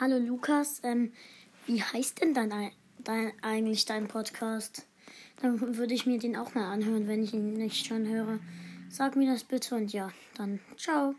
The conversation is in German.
Hallo Lukas, ähm, wie heißt denn dein, dein, eigentlich dein Podcast? Dann würde ich mir den auch mal anhören, wenn ich ihn nicht schon höre. Sag mir das bitte und ja, dann ciao.